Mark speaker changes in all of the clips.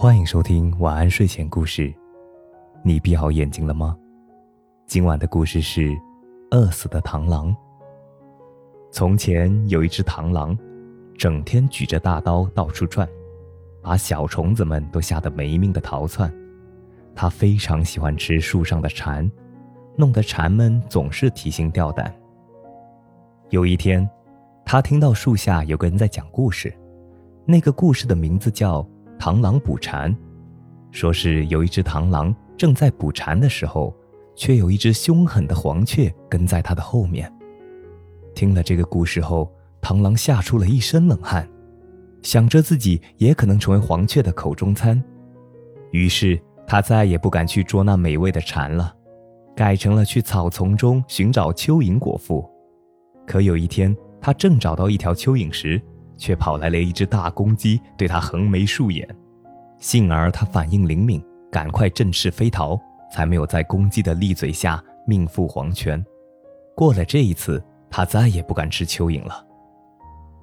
Speaker 1: 欢迎收听晚安睡前故事。你闭好眼睛了吗？今晚的故事是《饿死的螳螂》。从前有一只螳螂，整天举着大刀到处转，把小虫子们都吓得没命的逃窜。它非常喜欢吃树上的蝉，弄得蝉们总是提心吊胆。有一天，他听到树下有个人在讲故事，那个故事的名字叫。螳螂捕蝉，说是有一只螳螂正在捕蝉的时候，却有一只凶狠的黄雀跟在它的后面。听了这个故事后，螳螂吓出了一身冷汗，想着自己也可能成为黄雀的口中餐，于是他再也不敢去捉那美味的蝉了，改成了去草丛中寻找蚯蚓果腹。可有一天，他正找到一条蚯蚓时，却跑来了一只大公鸡，对他横眉竖眼。幸而他反应灵敏，赶快振翅飞逃，才没有在公鸡的利嘴下命赴黄泉。过了这一次，他再也不敢吃蚯蚓了。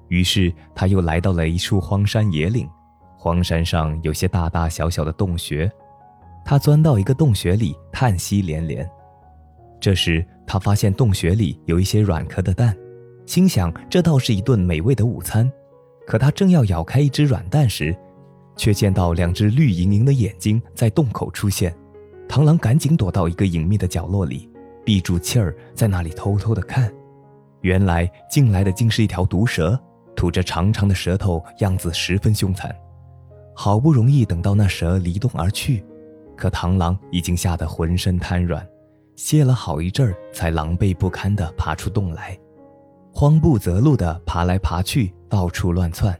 Speaker 1: 于是他又来到了一处荒山野岭，荒山上有些大大小小的洞穴，他钻到一个洞穴里，叹息连连。这时他发现洞穴里有一些软壳的蛋，心想这倒是一顿美味的午餐。可他正要咬开一只软蛋时，却见到两只绿莹莹的眼睛在洞口出现。螳螂赶紧躲到一个隐秘的角落里，闭住气儿，在那里偷偷的看。原来进来的竟是一条毒蛇，吐着长长的舌头，样子十分凶残。好不容易等到那蛇离洞而去，可螳螂已经吓得浑身瘫软，歇了好一阵儿，才狼狈不堪地爬出洞来。慌不择路地爬来爬去，到处乱窜。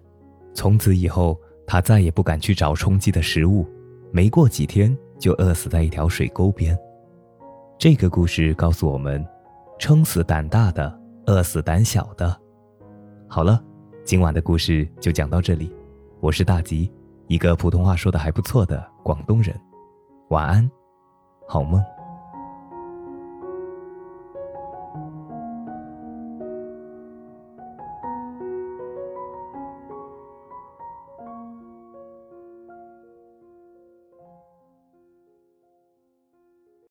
Speaker 1: 从此以后，他再也不敢去找充饥的食物。没过几天，就饿死在一条水沟边。这个故事告诉我们：撑死胆大的，饿死胆小的。好了，今晚的故事就讲到这里。我是大吉，一个普通话说的还不错的广东人。晚安，好梦。